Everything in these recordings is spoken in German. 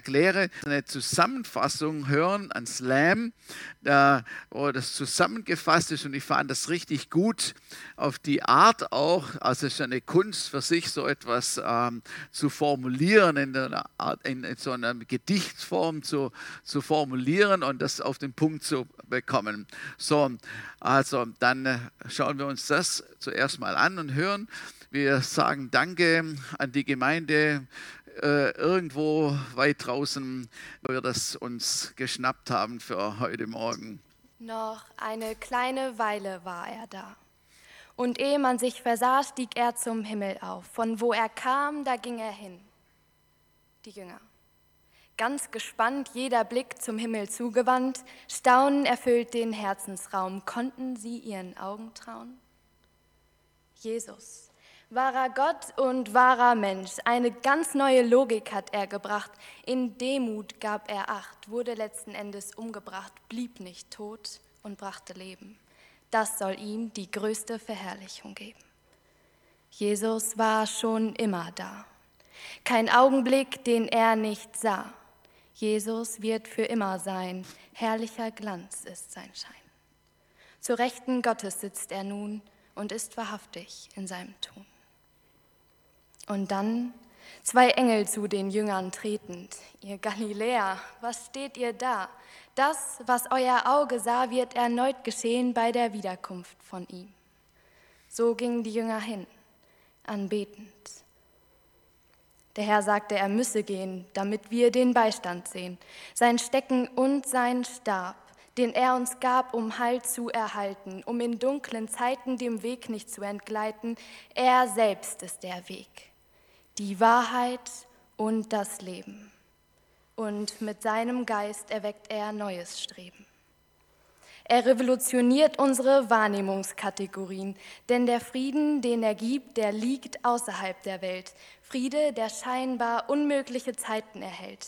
erkläre, eine Zusammenfassung hören, ein Slam, da, wo das zusammengefasst ist und ich fand das richtig gut auf die Art auch, also es ist eine Kunst für sich, so etwas ähm, zu formulieren, in, einer Art, in, so einer Gedichtsform zu, zu formulieren und das auf den Punkt zu bekommen. So, also dann äh, schauen wir uns das zuerst mal an und hören. Wir sagen Danke an die Gemeinde äh, irgendwo weit draußen, wo wir das uns geschnappt haben für heute Morgen. Noch eine kleine Weile war er da. Und ehe man sich versah, stieg er zum Himmel auf. Von wo er kam, da ging er hin. Die Jünger. Ganz gespannt, jeder Blick zum Himmel zugewandt, Staunen erfüllt den Herzensraum. Konnten sie ihren Augen trauen? Jesus, Wahrer Gott und wahrer Mensch, eine ganz neue Logik hat er gebracht. In Demut gab er Acht, wurde letzten Endes umgebracht, blieb nicht tot und brachte Leben. Das soll ihm die größte Verherrlichung geben. Jesus war schon immer da. Kein Augenblick, den er nicht sah. Jesus wird für immer sein, herrlicher Glanz ist sein Schein. Zur Rechten Gottes sitzt er nun und ist wahrhaftig in seinem Tun. Und dann zwei Engel zu den Jüngern tretend. Ihr Galiläer, was steht ihr da? Das, was euer Auge sah, wird erneut geschehen bei der Wiederkunft von ihm. So gingen die Jünger hin, anbetend. Der Herr sagte, er müsse gehen, damit wir den Beistand sehen, sein Stecken und sein Stab, den er uns gab, um Halt zu erhalten, um in dunklen Zeiten dem Weg nicht zu entgleiten. Er selbst ist der Weg die Wahrheit und das Leben. Und mit seinem Geist erweckt er neues Streben. Er revolutioniert unsere Wahrnehmungskategorien, denn der Frieden, den er gibt, der liegt außerhalb der Welt. Friede, der scheinbar unmögliche Zeiten erhält.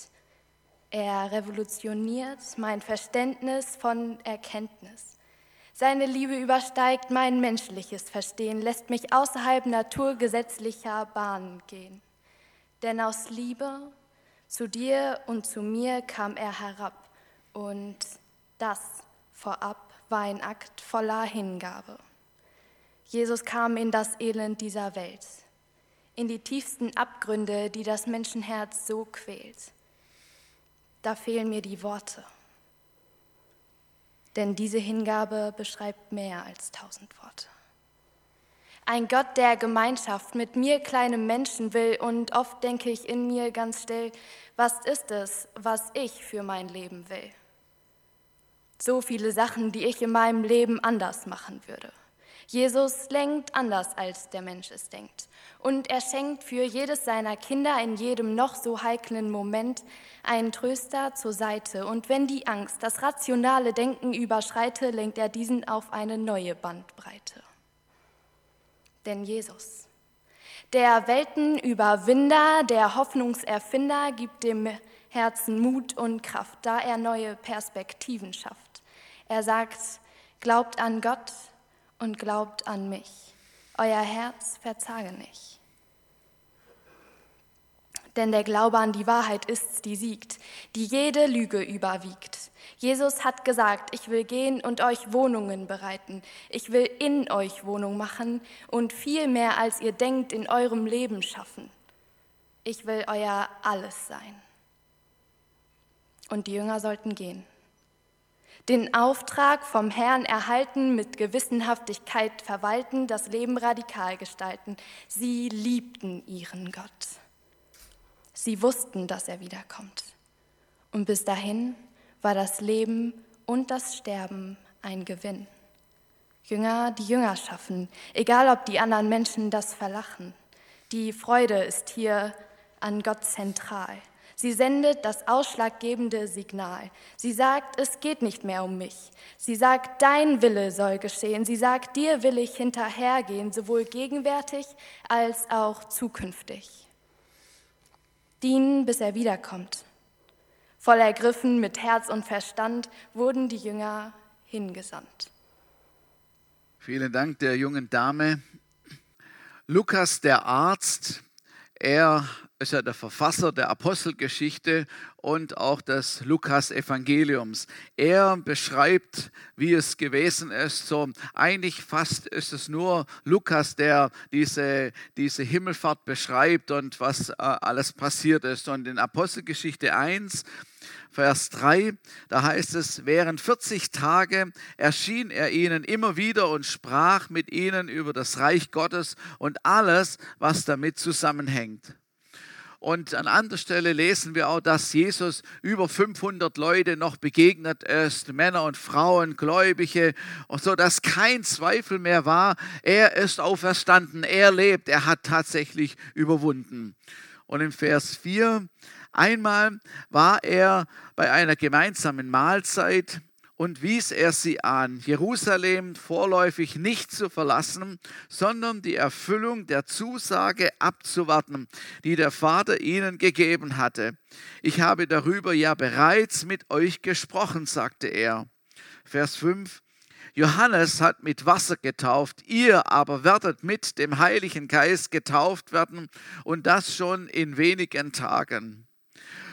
Er revolutioniert mein Verständnis von Erkenntnis. Seine Liebe übersteigt mein menschliches Verstehen, lässt mich außerhalb naturgesetzlicher Bahnen gehen. Denn aus Liebe zu dir und zu mir kam er herab und das vorab war ein Akt voller Hingabe. Jesus kam in das Elend dieser Welt, in die tiefsten Abgründe, die das Menschenherz so quält. Da fehlen mir die Worte. Denn diese Hingabe beschreibt mehr als tausend Worte. Ein Gott, der Gemeinschaft mit mir, kleinem Menschen, will. Und oft denke ich in mir ganz still, was ist es, was ich für mein Leben will? So viele Sachen, die ich in meinem Leben anders machen würde. Jesus lenkt anders, als der Mensch es denkt. Und er schenkt für jedes seiner Kinder in jedem noch so heiklen Moment einen Tröster zur Seite. Und wenn die Angst das rationale Denken überschreite, lenkt er diesen auf eine neue Bandbreite. Denn Jesus, der Weltenüberwinder, der Hoffnungserfinder, gibt dem Herzen Mut und Kraft, da er neue Perspektiven schafft. Er sagt, glaubt an Gott, und glaubt an mich. Euer Herz verzage nicht. Denn der Glaube an die Wahrheit ist's, die siegt, die jede Lüge überwiegt. Jesus hat gesagt, ich will gehen und euch Wohnungen bereiten. Ich will in euch Wohnung machen und viel mehr, als ihr denkt, in eurem Leben schaffen. Ich will euer Alles sein. Und die Jünger sollten gehen den Auftrag vom Herrn erhalten, mit Gewissenhaftigkeit verwalten, das Leben radikal gestalten. Sie liebten ihren Gott. Sie wussten, dass er wiederkommt. Und bis dahin war das Leben und das Sterben ein Gewinn. Jünger, die Jünger schaffen, egal ob die anderen Menschen das verlachen. Die Freude ist hier an Gott zentral. Sie sendet das ausschlaggebende Signal. Sie sagt, es geht nicht mehr um mich. Sie sagt, dein Wille soll geschehen. Sie sagt, dir will ich hinterhergehen, sowohl gegenwärtig als auch zukünftig. Dienen, bis er wiederkommt. Voll ergriffen mit Herz und Verstand wurden die Jünger hingesandt. Vielen Dank der jungen Dame. Lukas, der Arzt, er ist ja der Verfasser der Apostelgeschichte und auch des Lukas-Evangeliums. Er beschreibt, wie es gewesen ist. So eigentlich fast ist es nur Lukas, der diese, diese Himmelfahrt beschreibt und was äh, alles passiert ist. Und in Apostelgeschichte 1 Vers 3, da heißt es, während 40 Tage erschien er ihnen immer wieder und sprach mit ihnen über das Reich Gottes und alles, was damit zusammenhängt. Und an anderer Stelle lesen wir auch, dass Jesus über 500 Leute noch begegnet ist, Männer und Frauen, Gläubige, und so dass kein Zweifel mehr war, er ist auferstanden, er lebt, er hat tatsächlich überwunden. Und im Vers 4, einmal war er bei einer gemeinsamen Mahlzeit und wies er sie an, Jerusalem vorläufig nicht zu verlassen, sondern die Erfüllung der Zusage abzuwarten, die der Vater ihnen gegeben hatte. Ich habe darüber ja bereits mit euch gesprochen, sagte er. Vers 5. Johannes hat mit Wasser getauft, ihr aber werdet mit dem Heiligen Geist getauft werden und das schon in wenigen Tagen.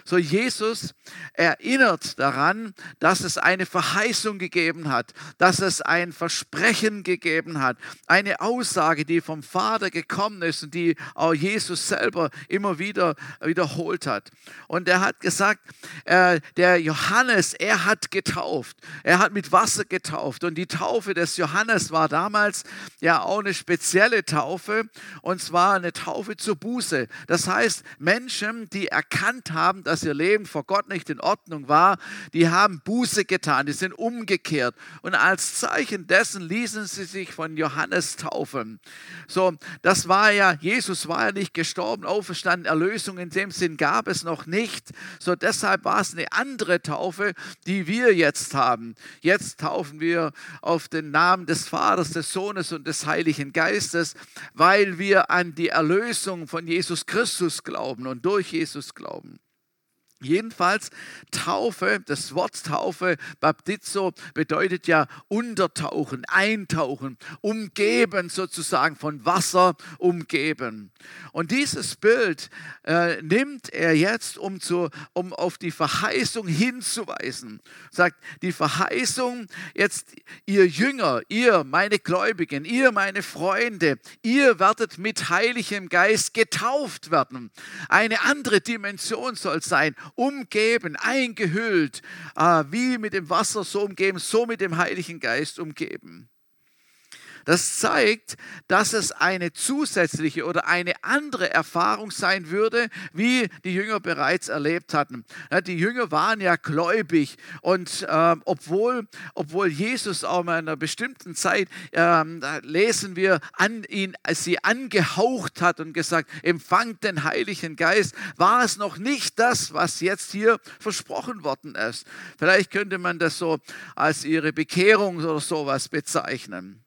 So Jesus erinnert daran, dass es eine Verheißung gegeben hat, dass es ein Versprechen gegeben hat, eine Aussage, die vom Vater gekommen ist und die auch Jesus selber immer wieder wiederholt hat. Und er hat gesagt, äh, der Johannes, er hat getauft, er hat mit Wasser getauft und die Taufe des Johannes war damals ja auch eine spezielle Taufe und zwar eine Taufe zur Buße. Das heißt, Menschen, die erkannt haben, dass ihr Leben vor Gott nicht in Ordnung war, die haben Buße getan, die sind umgekehrt. Und als Zeichen dessen ließen sie sich von Johannes taufen. So, das war ja, Jesus war ja nicht gestorben, auferstanden, Erlösung in dem Sinn gab es noch nicht. So, deshalb war es eine andere Taufe, die wir jetzt haben. Jetzt taufen wir auf den Namen des Vaters, des Sohnes und des Heiligen Geistes, weil wir an die Erlösung von Jesus Christus glauben und durch Jesus glauben. Jedenfalls Taufe, das Wort Taufe, Baptizo, bedeutet ja untertauchen, eintauchen, umgeben sozusagen, von Wasser umgeben. Und dieses Bild äh, nimmt er jetzt, um, zu, um auf die Verheißung hinzuweisen. Sagt, die Verheißung, jetzt ihr Jünger, ihr meine Gläubigen, ihr meine Freunde, ihr werdet mit Heiligem Geist getauft werden. Eine andere Dimension soll sein umgeben, eingehüllt, äh, wie mit dem Wasser so umgeben, so mit dem Heiligen Geist umgeben. Das zeigt, dass es eine zusätzliche oder eine andere Erfahrung sein würde, wie die Jünger bereits erlebt hatten. Die Jünger waren ja gläubig und äh, obwohl, obwohl Jesus auch in einer bestimmten Zeit, äh, lesen wir, an ihn, sie angehaucht hat und gesagt, empfangt den Heiligen Geist, war es noch nicht das, was jetzt hier versprochen worden ist. Vielleicht könnte man das so als ihre Bekehrung oder sowas bezeichnen.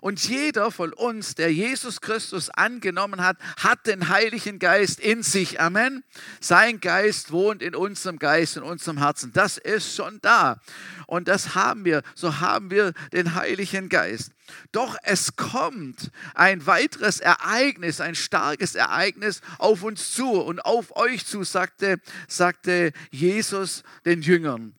Und jeder von uns, der Jesus Christus angenommen hat, hat den Heiligen Geist in sich. Amen. Sein Geist wohnt in unserem Geist, in unserem Herzen. Das ist schon da. Und das haben wir. So haben wir den Heiligen Geist. Doch es kommt ein weiteres Ereignis, ein starkes Ereignis auf uns zu und auf euch zu, sagte, sagte Jesus den Jüngern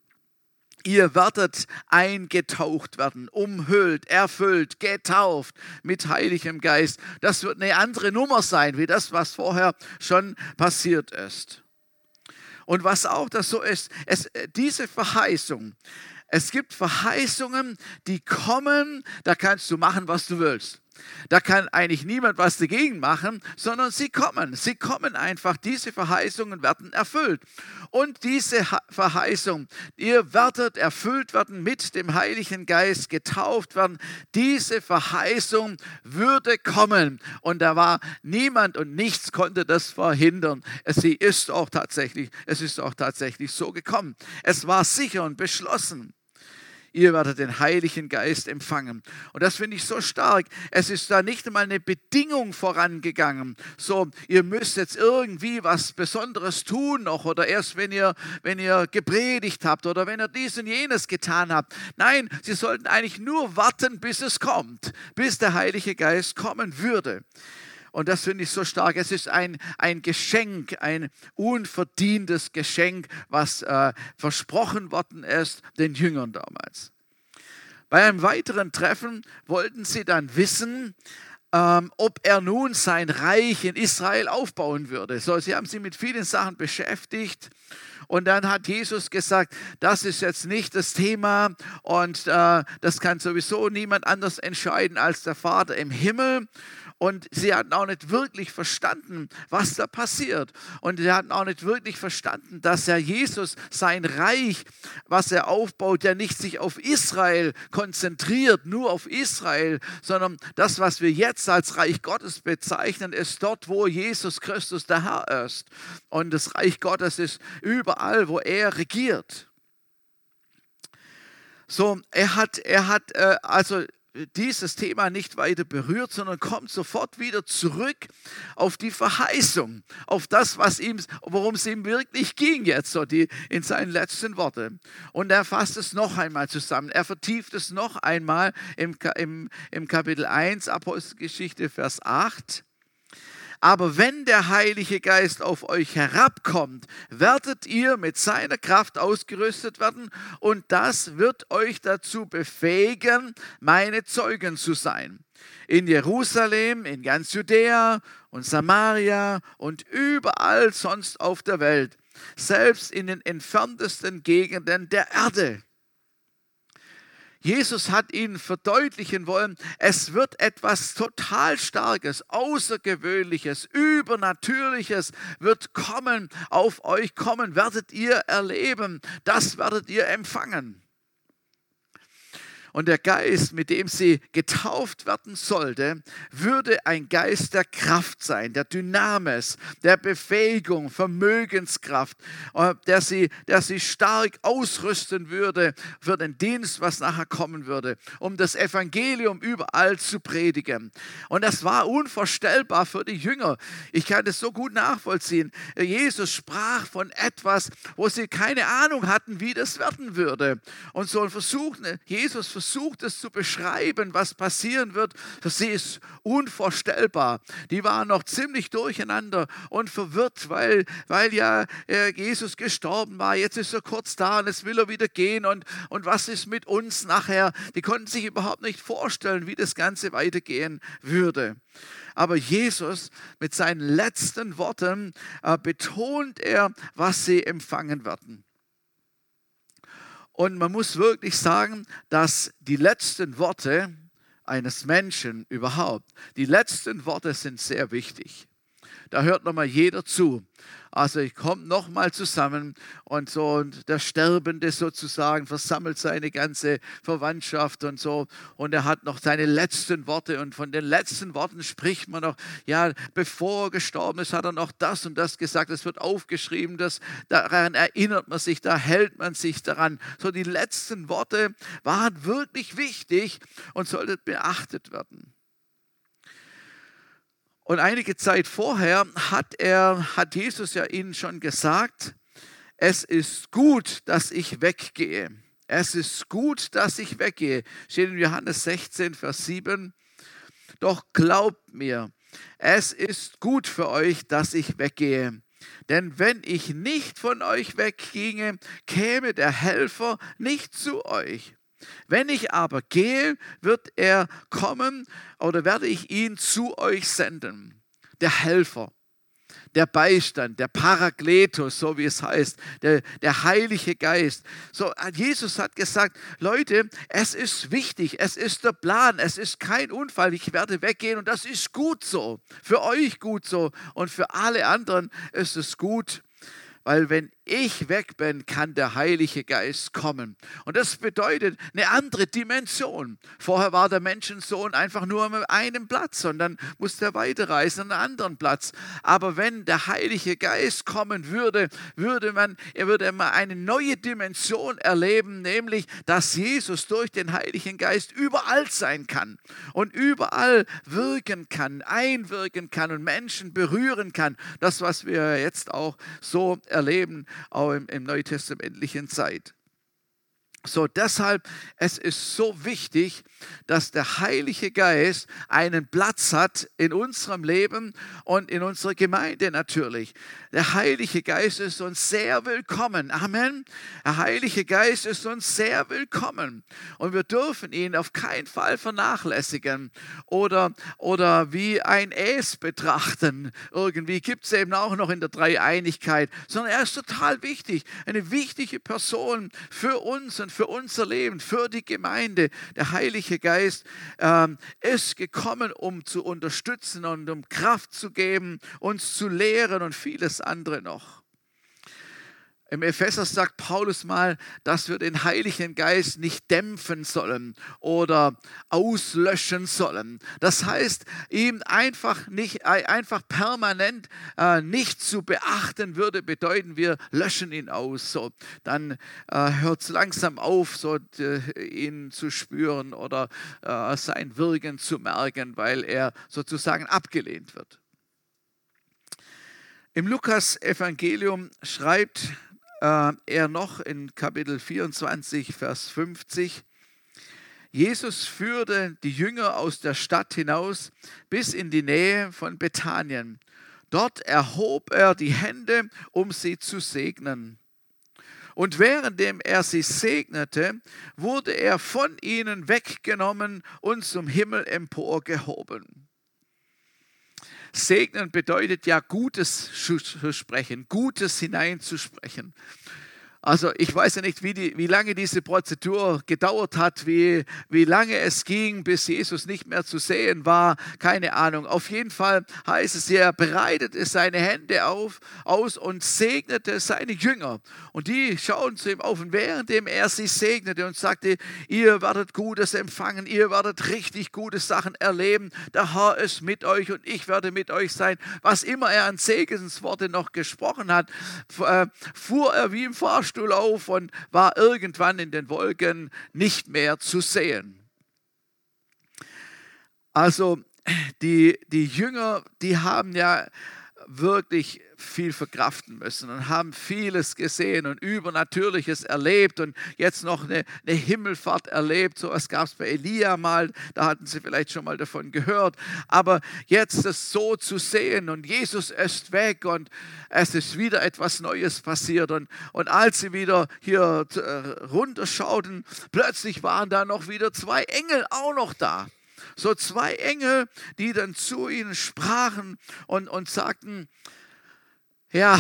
ihr werdet eingetaucht werden, umhüllt, erfüllt, getauft mit Heiligem Geist. Das wird eine andere Nummer sein, wie das, was vorher schon passiert ist. Und was auch das so ist, es, diese Verheißung, es gibt Verheißungen, die kommen, da kannst du machen, was du willst. Da kann eigentlich niemand was dagegen machen, sondern sie kommen. Sie kommen einfach. Diese Verheißungen werden erfüllt. Und diese Verheißung, ihr werdet erfüllt werden mit dem Heiligen Geist, getauft werden. Diese Verheißung würde kommen. Und da war niemand und nichts konnte das verhindern. Sie ist auch tatsächlich, es ist auch tatsächlich so gekommen. Es war sicher und beschlossen ihr werdet den Heiligen Geist empfangen. Und das finde ich so stark. Es ist da nicht einmal eine Bedingung vorangegangen. So, ihr müsst jetzt irgendwie was Besonderes tun noch oder erst wenn ihr, wenn ihr gepredigt habt oder wenn ihr dies und jenes getan habt. Nein, sie sollten eigentlich nur warten, bis es kommt, bis der Heilige Geist kommen würde. Und das finde ich so stark. Es ist ein, ein Geschenk, ein unverdientes Geschenk, was äh, versprochen worden ist den Jüngern damals. Bei einem weiteren Treffen wollten sie dann wissen, ähm, ob er nun sein Reich in Israel aufbauen würde. So, sie haben sich mit vielen Sachen beschäftigt. Und dann hat Jesus gesagt, das ist jetzt nicht das Thema und äh, das kann sowieso niemand anders entscheiden als der Vater im Himmel. Und sie hatten auch nicht wirklich verstanden, was da passiert. Und sie hatten auch nicht wirklich verstanden, dass ja Jesus sein Reich, was er aufbaut, ja nicht sich auf Israel konzentriert, nur auf Israel, sondern das, was wir jetzt als Reich Gottes bezeichnen, ist dort, wo Jesus Christus der Herr ist. Und das Reich Gottes ist überall, wo er regiert. So, er hat, er hat äh, also dieses Thema nicht weiter berührt, sondern kommt sofort wieder zurück auf die Verheißung, auf das, was ihm, worum es ihm wirklich ging jetzt so die, in seinen letzten Worten. Und er fasst es noch einmal zusammen. Er vertieft es noch einmal im, im, im Kapitel 1, Apostelgeschichte, Vers 8. Aber wenn der Heilige Geist auf euch herabkommt, werdet ihr mit seiner Kraft ausgerüstet werden und das wird euch dazu befähigen, meine Zeugen zu sein. In Jerusalem, in ganz Judäa und Samaria und überall sonst auf der Welt, selbst in den entferntesten Gegenden der Erde. Jesus hat ihnen verdeutlichen wollen, es wird etwas total Starkes, Außergewöhnliches, Übernatürliches wird kommen, auf euch kommen, werdet ihr erleben, das werdet ihr empfangen. Und der Geist, mit dem sie getauft werden sollte, würde ein Geist der Kraft sein, der Dynamis, der Befähigung, Vermögenskraft, äh, der sie, der sie stark ausrüsten würde für den Dienst, was nachher kommen würde, um das Evangelium überall zu predigen. Und das war unvorstellbar für die Jünger. Ich kann das so gut nachvollziehen. Jesus sprach von etwas, wo sie keine Ahnung hatten, wie das werden würde. Und so ein Versuch, Jesus versucht, versucht es zu beschreiben, was passieren wird, sie ist unvorstellbar. Die waren noch ziemlich durcheinander und verwirrt, weil, weil ja äh, Jesus gestorben war. Jetzt ist er kurz da und jetzt will er wieder gehen. Und, und was ist mit uns nachher? Die konnten sich überhaupt nicht vorstellen, wie das Ganze weitergehen würde. Aber Jesus mit seinen letzten Worten äh, betont er, was sie empfangen werden. Und man muss wirklich sagen, dass die letzten Worte eines Menschen überhaupt, die letzten Worte sind sehr wichtig. Da hört nochmal jeder zu. Also ich komme nochmal zusammen und so und der Sterbende sozusagen versammelt seine ganze Verwandtschaft und so und er hat noch seine letzten Worte und von den letzten Worten spricht man noch, ja, bevor er gestorben ist, hat er noch das und das gesagt, es wird aufgeschrieben, das, daran erinnert man sich, da hält man sich daran. So die letzten Worte waren wirklich wichtig und sollten beachtet werden. Und einige Zeit vorher hat, er, hat Jesus ja ihnen schon gesagt, es ist gut, dass ich weggehe. Es ist gut, dass ich weggehe. Steht in Johannes 16, Vers 7. Doch glaubt mir, es ist gut für euch, dass ich weggehe. Denn wenn ich nicht von euch wegginge, käme der Helfer nicht zu euch. Wenn ich aber gehe, wird er kommen oder werde ich ihn zu euch senden. Der Helfer, der Beistand, der Parakletos, so wie es heißt, der, der Heilige Geist. So, Jesus hat gesagt, Leute, es ist wichtig, es ist der Plan, es ist kein Unfall, ich werde weggehen und das ist gut so, für euch gut so und für alle anderen ist es gut, weil wenn ich weg bin, kann der Heilige Geist kommen. Und das bedeutet eine andere Dimension. Vorher war der Menschensohn einfach nur an einem Platz und dann musste er weiterreisen an einen anderen Platz. Aber wenn der Heilige Geist kommen würde, würde man, er würde immer eine neue Dimension erleben, nämlich, dass Jesus durch den Heiligen Geist überall sein kann und überall wirken kann, einwirken kann und Menschen berühren kann. Das, was wir jetzt auch so erleben auch im, im neutestamentlichen Zeit. So, deshalb, es ist so wichtig, dass der Heilige Geist einen Platz hat in unserem Leben und in unserer Gemeinde natürlich. Der Heilige Geist ist uns sehr willkommen. Amen. Der Heilige Geist ist uns sehr willkommen. Und wir dürfen ihn auf keinen Fall vernachlässigen oder, oder wie ein Es betrachten. Irgendwie gibt es eben auch noch in der Dreieinigkeit, sondern er ist total wichtig. Eine wichtige Person für uns und für unser Leben, für die Gemeinde. Der Heilige Geist ähm, ist gekommen, um zu unterstützen und um Kraft zu geben, uns zu lehren und vieles andere noch. Im Epheser sagt Paulus mal, dass wir den Heiligen Geist nicht dämpfen sollen oder auslöschen sollen. Das heißt, ihm einfach nicht äh, einfach permanent äh, nicht zu beachten würde bedeuten, wir löschen ihn aus. So, dann äh, hört es langsam auf, so äh, ihn zu spüren oder äh, sein Wirken zu merken, weil er sozusagen abgelehnt wird. Im Lukas-Evangelium schreibt äh, er noch in Kapitel 24, Vers 50, Jesus führte die Jünger aus der Stadt hinaus bis in die Nähe von Bethanien. Dort erhob er die Hände, um sie zu segnen. Und währenddem er sie segnete, wurde er von ihnen weggenommen und zum Himmel emporgehoben. Segnen bedeutet ja Gutes zu sprechen, Gutes hineinzusprechen. Also ich weiß ja nicht, wie, die, wie lange diese Prozedur gedauert hat, wie, wie lange es ging, bis Jesus nicht mehr zu sehen war. Keine Ahnung. Auf jeden Fall heißt es, er bereitete seine Hände auf, aus und segnete seine Jünger. Und die schauen zu ihm auf. Und währenddem er sie segnete und sagte, ihr werdet Gutes empfangen, ihr werdet richtig gute Sachen erleben. Der Herr ist mit euch und ich werde mit euch sein. Was immer er an Segensworte noch gesprochen hat, äh, fuhr er wie im Fahrstuhl Fahrstuhl auf und war irgendwann in den Wolken nicht mehr zu sehen. Also die, die Jünger, die haben ja wirklich viel verkraften müssen und haben vieles gesehen und Übernatürliches erlebt und jetzt noch eine, eine Himmelfahrt erlebt. So was gab es bei Elia mal, da hatten sie vielleicht schon mal davon gehört. Aber jetzt das so zu sehen und Jesus ist weg und es ist wieder etwas Neues passiert. Und, und als sie wieder hier äh, runterschauten, plötzlich waren da noch wieder zwei Engel auch noch da so zwei Engel, die dann zu ihnen sprachen und, und sagten, ja,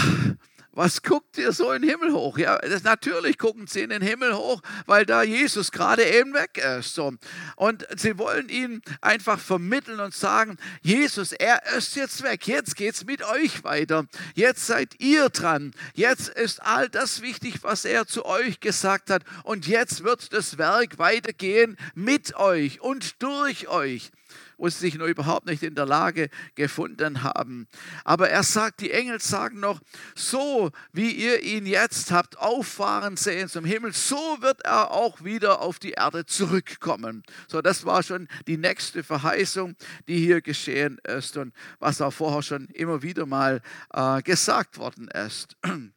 was guckt ihr so in den Himmel hoch? Ja, das, natürlich gucken sie in den Himmel hoch, weil da Jesus gerade eben weg ist. So. Und sie wollen ihn einfach vermitteln und sagen, Jesus, er ist jetzt weg. Jetzt geht es mit euch weiter. Jetzt seid ihr dran. Jetzt ist all das wichtig, was er zu euch gesagt hat. Und jetzt wird das Werk weitergehen mit euch und durch euch wo sie sich noch überhaupt nicht in der Lage gefunden haben. Aber er sagt, die Engel sagen noch, so wie ihr ihn jetzt habt auffahren sehen zum Himmel, so wird er auch wieder auf die Erde zurückkommen. So, das war schon die nächste Verheißung, die hier geschehen ist und was auch vorher schon immer wieder mal äh, gesagt worden ist.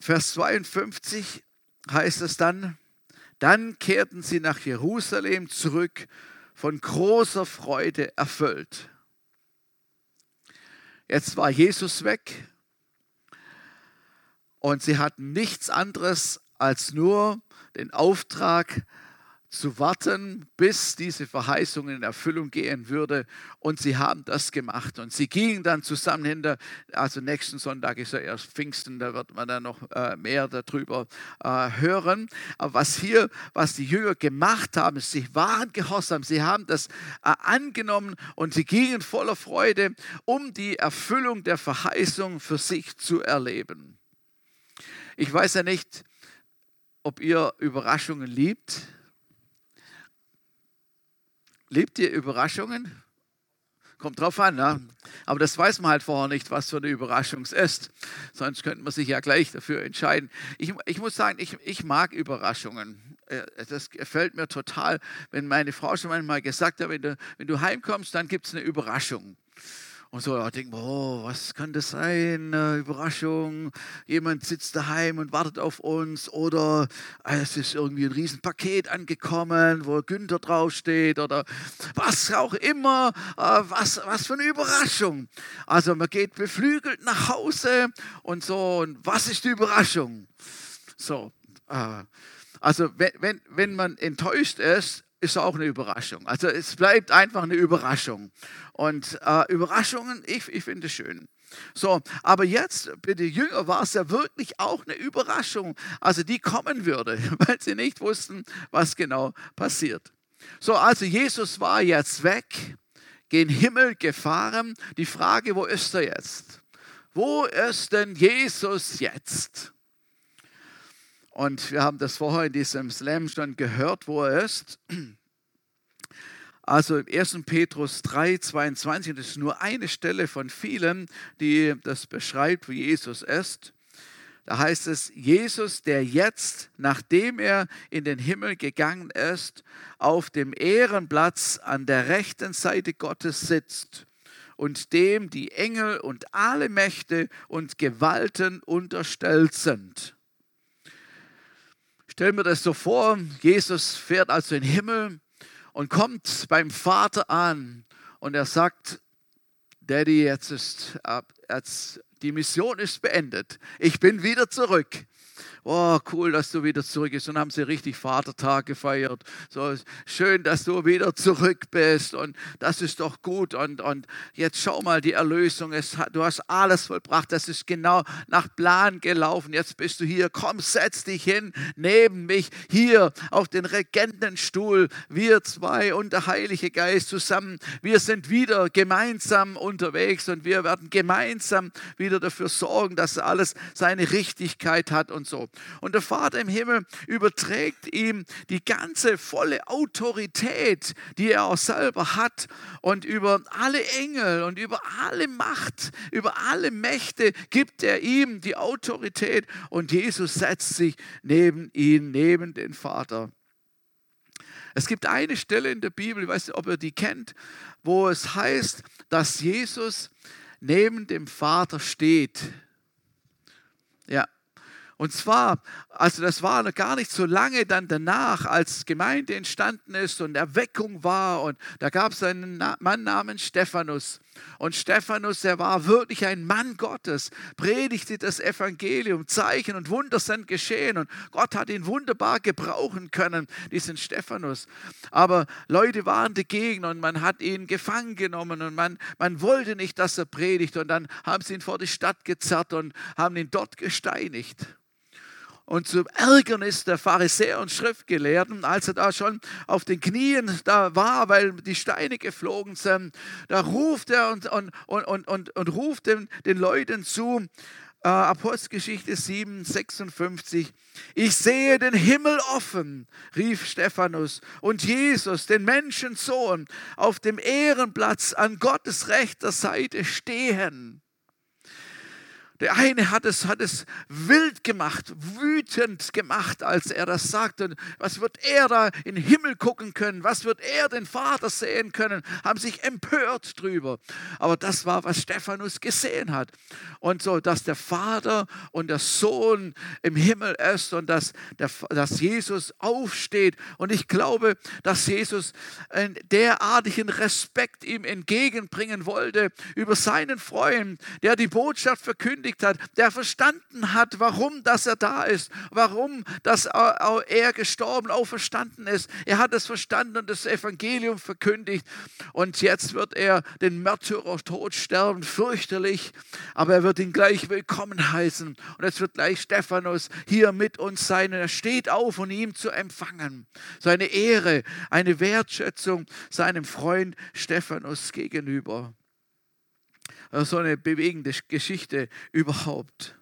Vers 52 heißt es dann, dann kehrten sie nach Jerusalem zurück, von großer Freude erfüllt. Jetzt war Jesus weg und sie hatten nichts anderes als nur den Auftrag, zu warten, bis diese Verheißung in Erfüllung gehen würde. Und sie haben das gemacht. Und sie gingen dann zusammen hinter, also nächsten Sonntag ist ja erst Pfingsten, da wird man dann noch äh, mehr darüber äh, hören. Aber was hier, was die Jünger gemacht haben, sie waren gehorsam, sie haben das äh, angenommen und sie gingen voller Freude, um die Erfüllung der Verheißung für sich zu erleben. Ich weiß ja nicht, ob ihr Überraschungen liebt. Liebt ihr Überraschungen? Kommt drauf an, ne? aber das weiß man halt vorher nicht, was für eine Überraschung es ist. Sonst könnte man sich ja gleich dafür entscheiden. Ich, ich muss sagen, ich, ich mag Überraschungen. Äh, das gefällt mir total, wenn meine Frau schon manchmal gesagt hat, wenn du, wenn du heimkommst, dann gibt es eine Überraschung. Und so da denken oh, was kann das sein? Überraschung, jemand sitzt daheim und wartet auf uns oder äh, es ist irgendwie ein Riesenpaket angekommen, wo Günther draufsteht oder was auch immer, äh, was, was für eine Überraschung. Also man geht beflügelt nach Hause und so, und was ist die Überraschung? So, äh, also wenn, wenn, wenn man enttäuscht ist, ist auch eine Überraschung. Also es bleibt einfach eine Überraschung. Und äh, Überraschungen, ich, ich finde es schön. So, aber jetzt bei den Jüngern war es ja wirklich auch eine Überraschung, also die kommen würde, weil sie nicht wussten, was genau passiert. So, also Jesus war jetzt weg, gen Himmel gefahren. Die Frage, wo ist er jetzt? Wo ist denn Jesus jetzt? Und wir haben das vorher in diesem Slam schon gehört, wo er ist. Also 1. Petrus 3, 22, das ist nur eine Stelle von vielen, die das beschreibt, wie Jesus ist. Da heißt es, Jesus, der jetzt, nachdem er in den Himmel gegangen ist, auf dem Ehrenplatz an der rechten Seite Gottes sitzt und dem die Engel und alle Mächte und Gewalten unterstellt sind. Stell mir das so vor, Jesus fährt also in den Himmel und kommt beim Vater an und er sagt, Daddy, jetzt ist jetzt, die Mission ist beendet. Ich bin wieder zurück oh, cool, dass du wieder zurück bist. Und haben sie richtig Vatertag gefeiert. So, schön, dass du wieder zurück bist. Und das ist doch gut. Und, und jetzt schau mal, die Erlösung, es, du hast alles vollbracht. Das ist genau nach Plan gelaufen. Jetzt bist du hier. Komm, setz dich hin neben mich hier auf den Regentenstuhl. Wir zwei und der Heilige Geist zusammen. Wir sind wieder gemeinsam unterwegs und wir werden gemeinsam wieder dafür sorgen, dass alles seine Richtigkeit hat und so. Und der Vater im Himmel überträgt ihm die ganze volle Autorität, die er auch selber hat. Und über alle Engel und über alle Macht, über alle Mächte gibt er ihm die Autorität. Und Jesus setzt sich neben ihn, neben den Vater. Es gibt eine Stelle in der Bibel, ich weiß nicht, ob ihr die kennt, wo es heißt, dass Jesus neben dem Vater steht. Und zwar, also das war noch gar nicht so lange dann danach, als Gemeinde entstanden ist und Erweckung war. Und da gab es einen Mann namens Stephanus. Und Stephanus, der war wirklich ein Mann Gottes, predigte das Evangelium, Zeichen und Wunder sind geschehen. Und Gott hat ihn wunderbar gebrauchen können, diesen Stephanus. Aber Leute waren dagegen und man hat ihn gefangen genommen und man, man wollte nicht, dass er predigt. Und dann haben sie ihn vor die Stadt gezerrt und haben ihn dort gesteinigt. Und zum Ärgernis der Pharisäer und Schriftgelehrten, als er da schon auf den Knien da war, weil die Steine geflogen sind, da ruft er und, und, und, und, und ruft den, den Leuten zu, äh, Apostelgeschichte 7, 56. Ich sehe den Himmel offen, rief Stephanus, und Jesus, den Menschensohn, auf dem Ehrenplatz an Gottes rechter Seite stehen. Der eine hat es, hat es wild gemacht, wütend gemacht, als er das sagte. Was wird er da in den Himmel gucken können? Was wird er den Vater sehen können? Haben sich empört drüber. Aber das war, was Stephanus gesehen hat. Und so, dass der Vater und der Sohn im Himmel ist und dass, der, dass Jesus aufsteht. Und ich glaube, dass Jesus einen derartigen Respekt ihm entgegenbringen wollte über seinen Freund, der die Botschaft verkündigt hat, der verstanden hat, warum dass er da ist, warum dass er gestorben, auferstanden ist. Er hat es verstanden und das Evangelium verkündigt. Und jetzt wird er den Märtyrertod sterben, fürchterlich, aber er wird ihn gleich willkommen heißen. Und jetzt wird gleich Stephanus hier mit uns sein und er steht auf, um ihn zu empfangen. Seine Ehre, eine Wertschätzung seinem Freund Stephanus gegenüber so eine bewegende Geschichte überhaupt.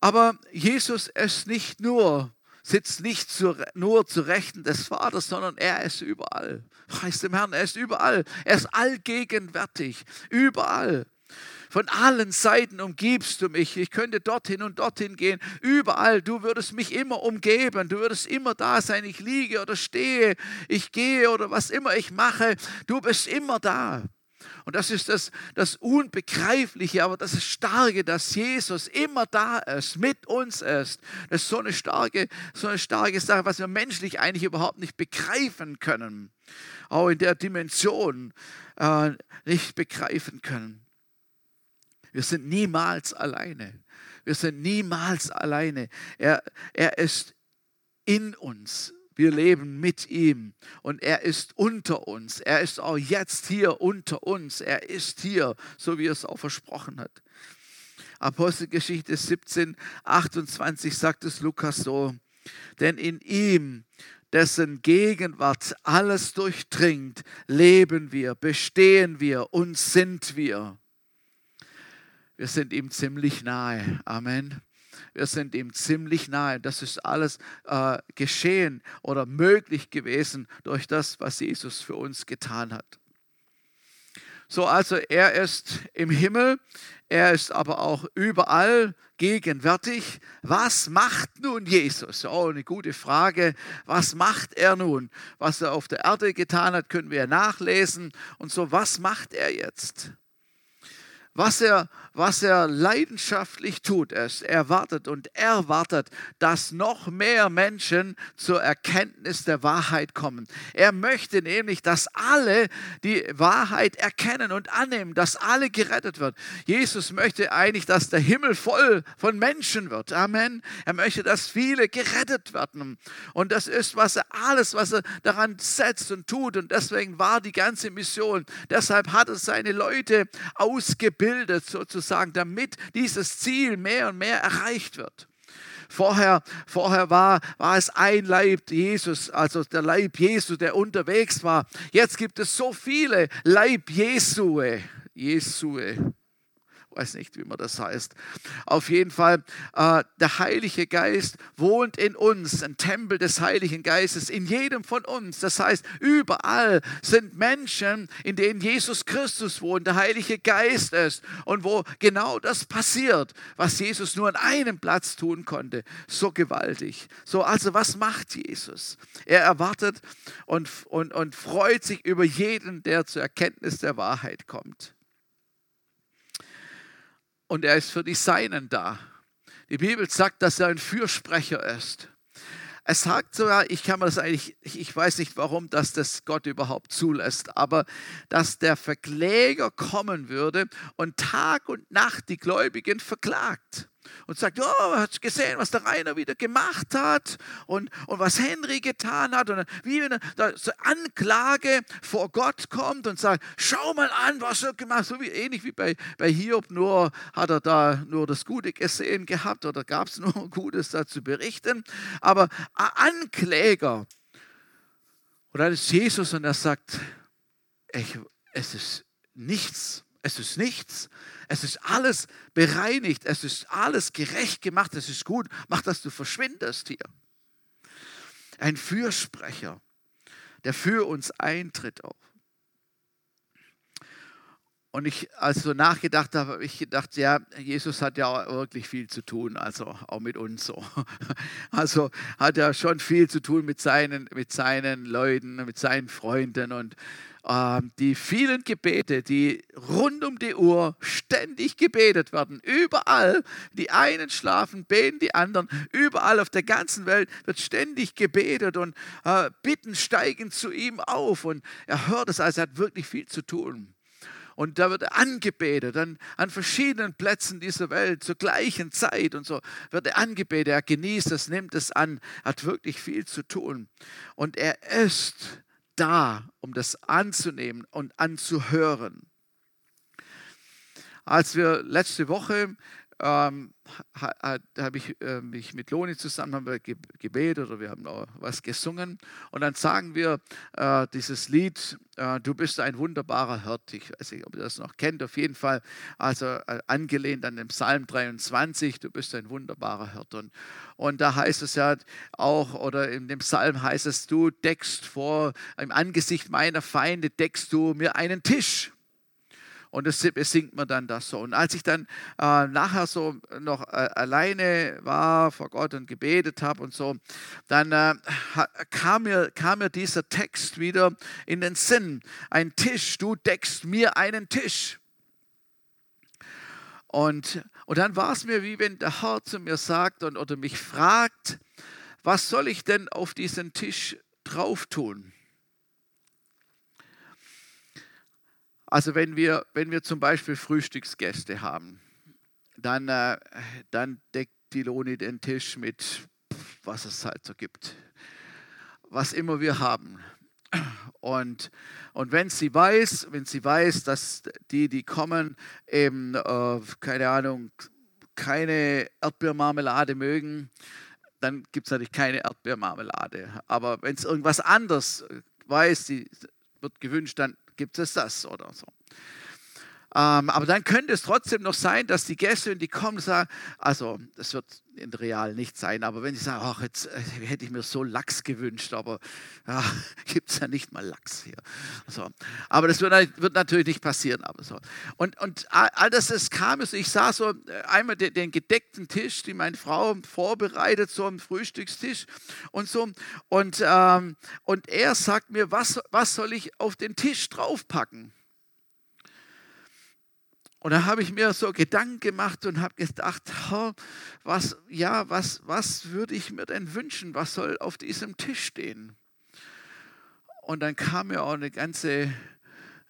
Aber Jesus ist nicht nur, sitzt nicht nur zu Rechten des Vaters, sondern er ist überall. Preis dem Herrn, er ist überall. Er ist allgegenwärtig, überall. Von allen Seiten umgibst du mich. Ich könnte dorthin und dorthin gehen. Überall. Du würdest mich immer umgeben. Du würdest immer da sein. Ich liege oder stehe. Ich gehe oder was immer ich mache. Du bist immer da. Und das ist das, das Unbegreifliche, aber das ist Starke, dass Jesus immer da ist, mit uns ist. Das ist so eine starke, so eine starke Sache, was wir menschlich eigentlich überhaupt nicht begreifen können. Auch in der Dimension äh, nicht begreifen können. Wir sind niemals alleine. Wir sind niemals alleine. Er, er ist in uns. Wir leben mit ihm und er ist unter uns. Er ist auch jetzt hier unter uns. Er ist hier, so wie er es auch versprochen hat. Apostelgeschichte 17, 28 sagt es Lukas so, denn in ihm, dessen Gegenwart alles durchdringt, leben wir, bestehen wir und sind wir. Wir sind ihm ziemlich nahe. Amen. Wir sind ihm ziemlich nahe. Das ist alles äh, geschehen oder möglich gewesen durch das, was Jesus für uns getan hat. So, also er ist im Himmel, er ist aber auch überall gegenwärtig. Was macht nun Jesus? Oh, eine gute Frage. Was macht er nun? Was er auf der Erde getan hat, können wir nachlesen. Und so, was macht er jetzt? Was er was er leidenschaftlich tut, ist, er wartet und erwartet, dass noch mehr Menschen zur Erkenntnis der Wahrheit kommen. Er möchte nämlich, dass alle die Wahrheit erkennen und annehmen, dass alle gerettet wird. Jesus möchte eigentlich, dass der Himmel voll von Menschen wird. Amen. Er möchte, dass viele gerettet werden. Und das ist, was er alles, was er daran setzt und tut. Und deswegen war die ganze Mission. Deshalb hat er seine Leute ausgebildet, sozusagen sozusagen, damit dieses Ziel mehr und mehr erreicht wird. Vorher, vorher war, war es ein Leib Jesus, also der Leib Jesu, der unterwegs war. Jetzt gibt es so viele Leib Jesue. Jesue weiß nicht, wie man das heißt. Auf jeden Fall, äh, der Heilige Geist wohnt in uns, ein Tempel des Heiligen Geistes, in jedem von uns. Das heißt, überall sind Menschen, in denen Jesus Christus wohnt, der Heilige Geist ist und wo genau das passiert, was Jesus nur an einem Platz tun konnte. So gewaltig. So, also was macht Jesus? Er erwartet und, und, und freut sich über jeden, der zur Erkenntnis der Wahrheit kommt und er ist für die Seinen da. Die Bibel sagt, dass er ein Fürsprecher ist. Es sagt sogar, ich kann mir das eigentlich, ich weiß nicht warum, dass das Gott überhaupt zulässt, aber dass der Verkläger kommen würde und Tag und Nacht die Gläubigen verklagt und sagt, oh, hast gesehen, was der Rainer wieder gemacht hat und, und was Henry getan hat. Und wie wenn da so Anklage vor Gott kommt und sagt, schau mal an, was er gemacht hat. So wie, ähnlich wie bei, bei Hiob, nur hat er da nur das Gute gesehen gehabt oder gab es nur Gutes dazu berichten. Aber Ankläger. Und dann ist Jesus und er sagt, ich, es ist nichts es ist nichts. Es ist alles bereinigt. Es ist alles gerecht gemacht. Es ist gut. Mach, dass du verschwindest hier. Ein Fürsprecher, der für uns eintritt auch. Und ich, als so nachgedacht habe, habe ich gedacht, ja, Jesus hat ja wirklich viel zu tun, also auch mit uns so. Also hat er schon viel zu tun mit seinen, mit seinen Leuten, mit seinen Freunden und die vielen Gebete, die rund um die Uhr ständig gebetet werden, überall, die einen schlafen, beten die anderen, überall auf der ganzen Welt wird ständig gebetet und äh, Bitten steigen zu ihm auf und er hört es, also er hat wirklich viel zu tun. Und da wird er angebetet an, an verschiedenen Plätzen dieser Welt zur gleichen Zeit und so wird er angebetet. Er genießt es, nimmt es an, hat wirklich viel zu tun. Und er ist da, um das anzunehmen und anzuhören. Als wir letzte Woche ähm, habe ich äh, mich mit Loni zusammen haben wir gebetet oder wir haben auch was gesungen und dann sagen wir äh, dieses Lied äh, Du bist ein wunderbarer Hirt. Ich weiß nicht, ob ihr das noch kennt. Auf jeden Fall, also äh, angelehnt an den Psalm 23. Du bist ein wunderbarer Hirt. Und, und da heißt es ja auch oder in dem Psalm heißt es: Du deckst vor im Angesicht meiner Feinde deckst du mir einen Tisch Und das singt man dann das so. Und als ich dann äh, nachher so noch äh, alleine war vor Gott und gebetet habe und so, dann äh, kam, mir, kam mir dieser Text wieder in den Sinn. Ein Tisch, du deckst mir einen Tisch. Und, und dann war es mir wie wenn der Herr zu mir sagt und, oder mich fragt, was soll ich denn auf diesen Tisch drauf tun? Also wenn wir, wenn wir zum Beispiel Frühstücksgäste haben, dann, äh, dann deckt die Loni den Tisch mit, was es halt so gibt, was immer wir haben. Und, und wenn sie weiß, wenn sie weiß, dass die, die kommen, eben, äh, keine Ahnung, keine Erdbeermarmelade mögen, dann gibt es natürlich keine Erdbeermarmelade. Aber wenn es irgendwas anderes weiß, die wird gewünscht, dann gibt es das oder so. Ähm, aber dann könnte es trotzdem noch sein, dass die Gäste, die kommen, sagen, also das wird in real nicht sein, aber wenn sie sagen, ach, jetzt äh, hätte ich mir so Lachs gewünscht, aber ja, gibt es ja nicht mal Lachs hier. So. Aber das wird, wird, natürlich nicht passieren. Aber so. Und, und all das, es kam, also ich sah so äh, einmal den, den, gedeckten Tisch, die meine Frau vorbereitet, so am Frühstückstisch und so. Und, ähm, und er sagt mir, was, was soll ich auf den Tisch draufpacken? Und da habe ich mir so Gedanken gemacht und habe gedacht, was, ja, was, was würde ich mir denn wünschen? Was soll auf diesem Tisch stehen? Und dann kam mir auch eine ganze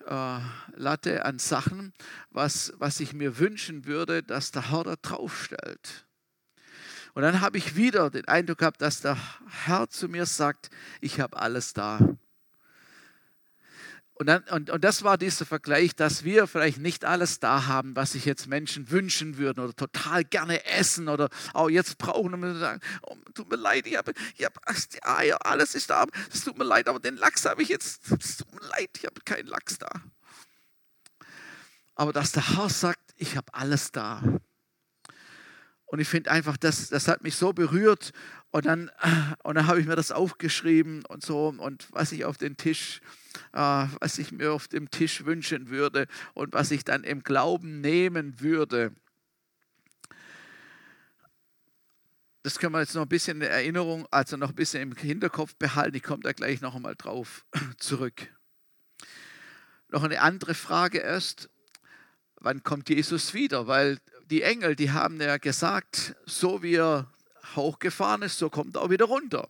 äh, Latte an Sachen, was, was ich mir wünschen würde, dass der Herr da draufstellt. Und dann habe ich wieder den Eindruck gehabt, dass der Herr zu mir sagt, ich habe alles da. Und, dann, und, und das war dieser Vergleich, dass wir vielleicht nicht alles da haben, was sich jetzt Menschen wünschen würden oder total gerne essen oder auch jetzt brauchen und sagen, oh, tut mir leid, ich habe, ich habe die Eier, alles ist da, es tut mir leid, aber den Lachs habe ich jetzt, es tut mir leid, ich habe keinen Lachs da. Aber dass der Herr sagt, ich habe alles da. Und ich finde einfach, das, das hat mich so berührt. Und dann, und dann habe ich mir das aufgeschrieben und so und was ich auf den Tisch was ich mir auf dem Tisch wünschen würde und was ich dann im Glauben nehmen würde. Das können wir jetzt noch ein bisschen in Erinnerung, also noch ein bisschen im Hinterkopf behalten. Ich komme da gleich noch einmal drauf zurück. Noch eine andere Frage erst. Wann kommt Jesus wieder? Weil die Engel, die haben ja gesagt, so wie er hochgefahren ist, so kommt er auch wieder runter.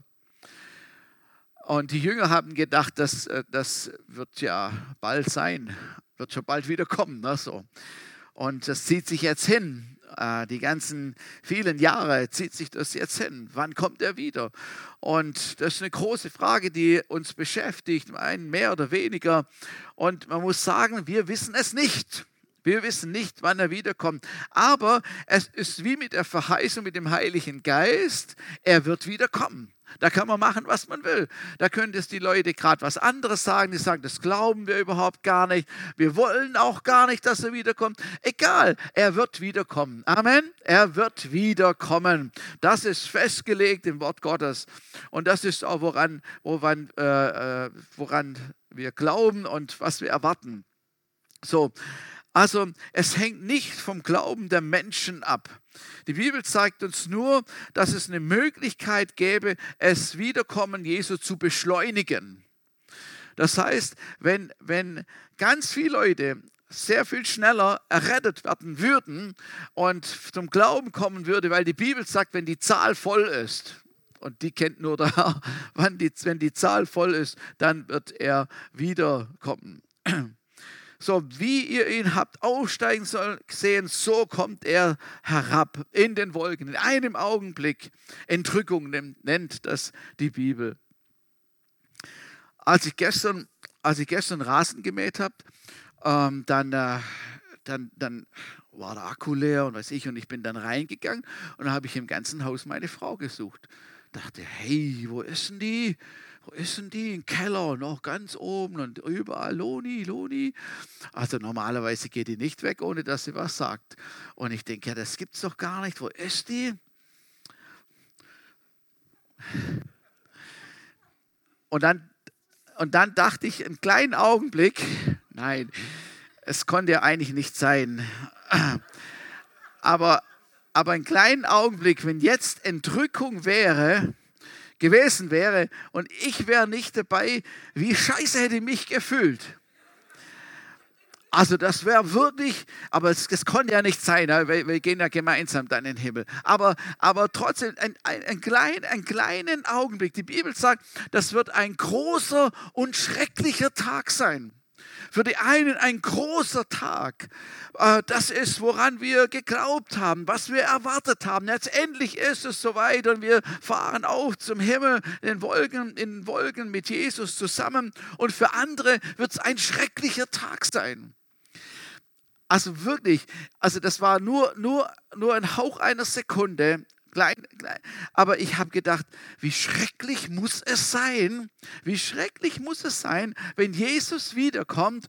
Und die Jünger haben gedacht, das, äh, das wird ja bald sein, wird schon bald wieder kommen. Ne, so. Und das zieht sich jetzt hin. Äh, die ganzen vielen Jahre zieht sich das jetzt hin. Wann kommt er wieder? Und das ist eine große Frage, die uns beschäftigt, einen mehr oder weniger. Und man muss sagen, wir wissen es nicht. Wir wissen nicht, wann er wiederkommt. Aber es ist wie mit der Verheißung mit dem Heiligen Geist, er wird wiederkommen. Da kann man machen, was man will. Da können es die Leute gerade was anderes sagen. Die sagen, das glauben wir überhaupt gar nicht. Wir wollen auch gar nicht, dass er wiederkommt. Egal, er wird wiederkommen. Amen. Er wird wiederkommen. Das ist festgelegt im Wort Gottes. Und das ist auch, woran, woran, äh, äh woran wir glauben und was wir erwarten. So, also es hängt nicht vom Glauben der Menschen ab. Die Bibel zeigt uns nur, dass es eine Möglichkeit gäbe, es Wiederkommen Jesu zu beschleunigen. Das heißt, wenn, wenn ganz viele Leute sehr viel schneller errettet werden würden und zum Glauben kommen würde, weil die Bibel sagt, wenn die Zahl voll ist, und die kennt nur der Herr, wenn die, wenn die Zahl voll ist, dann wird er wiederkommen so wie ihr ihn habt aufsteigen sehen, so kommt er herab in den Wolken. In einem Augenblick. Entrückung nennt das die Bibel. Als ich gestern, als ich gestern Rasen gemäht habe, ähm, dann, äh, dann, dann war der Akku leer und weiß ich, und ich bin dann reingegangen und dann habe ich im ganzen Haus meine Frau gesucht. Dachte, hey, wo ist denn die? Wo ist denn die? Im Keller, noch ganz oben und überall Loni, Loni. Also normalerweise geht die nicht weg, ohne dass sie was sagt. Und ich denke, ja, das gibt es doch gar nicht. Wo ist die? Und dann, und dann dachte ich einen kleinen Augenblick, nein, Es konnte ja eigentlich nicht sein. Aber, aber einen kleinen Augenblick, wenn jetzt Entrückung wäre, gewesen wäre und ich wäre nicht dabei, wie scheiße hätte ich mich gefühlt. Also das wäre wirklich, aber es, es, konnte ja nicht sein, ne? wir, wir, gehen ja gemeinsam dann in den Himmel. Aber, aber trotzdem, ein, ein, ein klein, einen kleinen Augenblick. Die Bibel sagt, das wird ein großer und schrecklicher Tag sein. Für die einen ein großer Tag. Äh, das ist, woran wir geglaubt haben, was wir erwartet haben. Jetzt endlich ist es soweit und wir fahren auf zum Himmel in Wolken, in Wolken mit Jesus zusammen. Und für andere wird es ein schrecklicher Tag sein. Also wirklich, also das war nur, nur, nur ein Hauch einer Sekunde, Klein, klein. Aber ich habe gedacht, wie schrecklich muss es sein, wie schrecklich muss es sein, wenn Jesus wiederkommt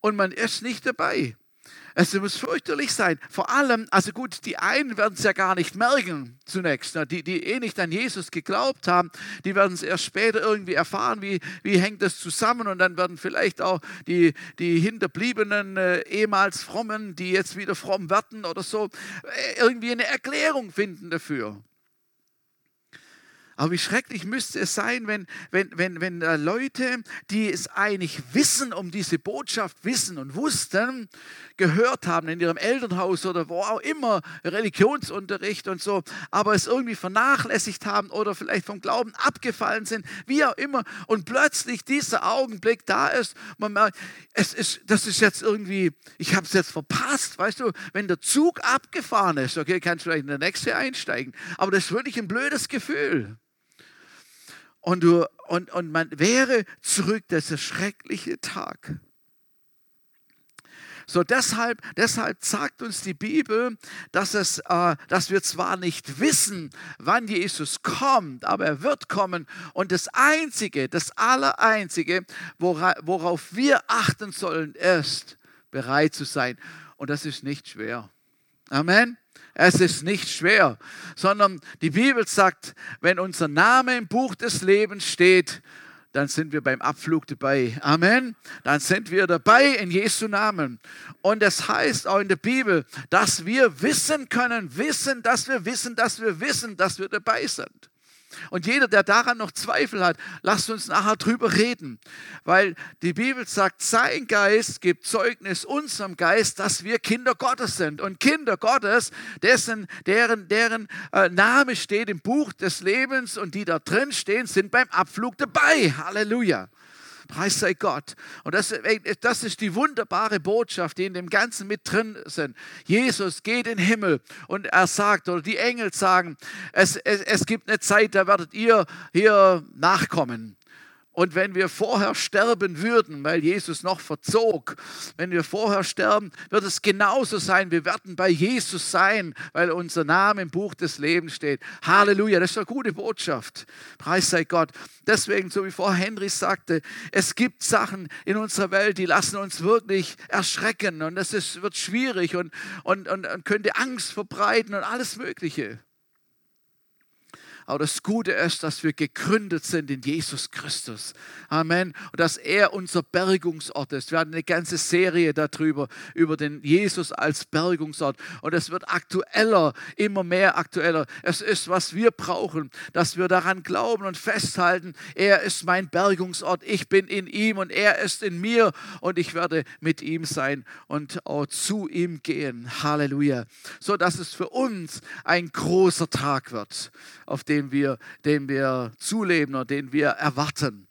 und man ist nicht dabei. Es muss fürchterlich sein. Vor allem, also gut, die einen werden es ja gar nicht merken zunächst. Ne? Die, die eh nicht an Jesus geglaubt haben, die werden es erst später irgendwie erfahren, wie, wie hängt das zusammen. Und dann werden vielleicht auch die, die Hinterbliebenen, äh, ehemals Frommen, die jetzt wieder fromm werden oder so, äh, irgendwie eine Erklärung finden dafür. Aber wie schrecklich müsste es sein, wenn, wenn, wenn, wenn äh, Leute, die es eigentlich wissen, um diese Botschaft wissen und wussten, gehört haben in ihrem Elternhaus oder wo auch immer, Religionsunterricht und so, aber es irgendwie vernachlässigt haben oder vielleicht vom Glauben abgefallen sind, wie auch immer, und plötzlich dieser Augenblick da ist, man merkt, es ist, das ist jetzt irgendwie, ich habe es jetzt verpasst, weißt du, wenn der Zug abgefahren ist, okay, kannst du vielleicht in der nächste einsteigen, aber das ist wirklich ein blödes Gefühl und, du, und, und man wäre zurück, das ist der schreckliche Tag. So deshalb, deshalb sagt uns die Bibel, dass, es, äh, dass wir zwar nicht wissen, wann Jesus kommt, aber er wird kommen. Und das Einzige, das Allereinzige, wora, worauf wir achten sollen, ist, bereit zu sein. Und das ist nicht schwer. Amen. Es ist nicht schwer, sondern die Bibel sagt, wenn unser Name im Buch des Lebens steht, dann sind wir beim Abflug dabei. Amen. Dann sind wir dabei in Jesu Namen. Und es heißt auch in der Bibel, dass wir wissen können, wissen, dass wir wissen, dass wir wissen, dass wir dabei sind. Und jeder, der daran noch Zweifel hat, lasst uns nachher drüber reden. Weil die Bibel sagt, sein Geist gibt Zeugnis unserem Geist, dass wir Kinder Gottes sind. Und Kinder Gottes, dessen, deren, deren äh, Name steht im Buch des Lebens und die da drin stehen, sind beim Abflug dabei. Halleluja. Preis sei Gott. Und das, das ist die wunderbare Botschaft, die in dem Ganzen mit drin sind. Jesus geht in den Himmel und er sagt, oder die Engel sagen, es, es, es gibt eine Zeit, da werdet ihr hier nachkommen. Und wenn wir vorher sterben würden, weil Jesus noch verzog, wenn wir vorher sterben, wird es genauso sein. Wir werden bei Jesus sein, weil unser Name im Buch des Lebens steht. Halleluja, das ist eine gute Botschaft. Preis sei Gott. Deswegen, so wie Frau Henry sagte, es gibt Sachen in unserer Welt, die lassen uns wirklich erschrecken und das ist, wird schwierig und, und, und, und könnte Angst verbreiten und alles Mögliche. Aber das Gute ist, dass wir gegründet sind in Jesus Christus. Amen. Und dass er unser Bergungsort ist. Wir hatten eine ganze Serie darüber, über den Jesus als Bergungsort. Und es wird aktueller, immer mehr aktueller. Es ist, was wir brauchen, dass wir daran glauben und festhalten, er ist mein Bergungsort. Ich bin in ihm und er ist in mir und ich werde mit ihm sein und auch zu ihm gehen. Halleluja. So dass es für uns ein großer Tag wird, auf den den wir, den wir zuleben und den wir erwarten.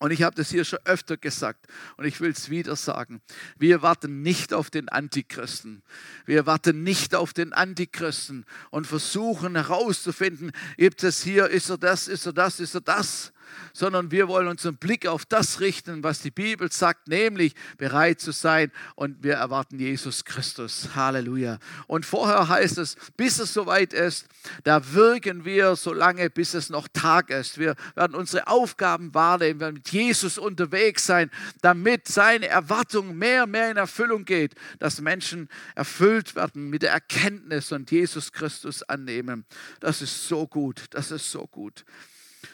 Und ich habe das hier schon öfter gesagt und ich will es wieder sagen. Wir warten nicht auf den Antichristen. Wir warten nicht auf den Antichristen und versuchen herauszufinden, gibt es hier, ist er das, ist er das, ist er das sondern wir wollen unseren Blick auf das richten, was die Bibel sagt, nämlich bereit zu sein und wir erwarten Jesus Christus. Halleluja. Und vorher heißt es, bis es soweit ist, da wirken wir so lange, bis es noch Tag ist. Wir werden unsere Aufgaben wahrnehmen, wir werden mit Jesus unterwegs sein, damit seine Erwartung mehr und mehr in Erfüllung geht, dass Menschen erfüllt werden mit der Erkenntnis und Jesus Christus annehmen. Das ist so gut, das ist so gut.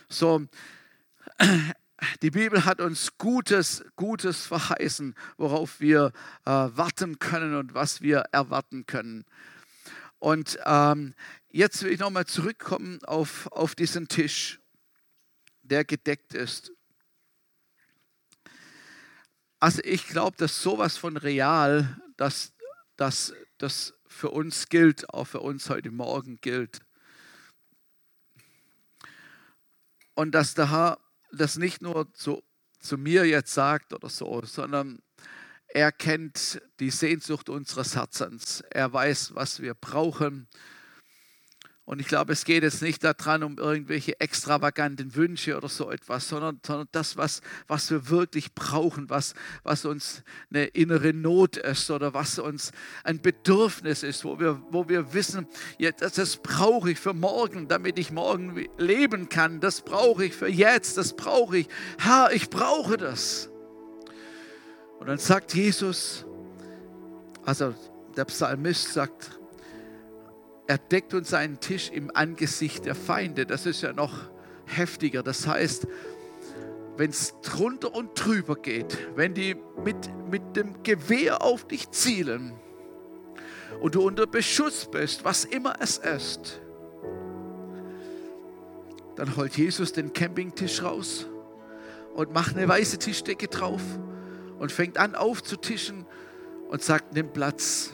So, Die Bibel hat uns Gutes, Gutes verheißen, worauf wir äh, warten können und was wir erwarten können. Und ähm, jetzt will ich nochmal zurückkommen auf, auf diesen Tisch, der gedeckt ist. Also ich glaube, dass sowas von real, dass, dass das für uns gilt, auch für uns heute Morgen gilt. Und dass Herr das nicht nur zu, zu mir jetzt sagt oder so, sondern er kennt die Sehnsucht unseres Herzens. Er weiß, was wir brauchen. Und ich glaube, es geht jetzt nicht daran, um irgendwelche extravaganten Wünsche oder so etwas, sondern, sondern das, was, was wir wirklich brauchen, was, was uns eine innere Not ist oder was uns ein Bedürfnis ist, wo wir, wo wir wissen, ja, das, das brauche ich für morgen, damit ich morgen leben kann. Das brauche ich für jetzt, das brauche ich. Herr, ich brauche das. Und dann sagt Jesus, also der Psalmist sagt, er deckt uns einen Tisch im Angesicht der Feinde. Das ist ja noch heftiger. Das heißt, wenn es drunter und drüber geht, wenn die mit, mit dem Gewehr auf dich zielen und du unter Beschuss bist, was immer es ist, dann holt Jesus den Campingtisch raus und macht eine weiße Tischdecke drauf und fängt an aufzutischen und sagt, nimm Platz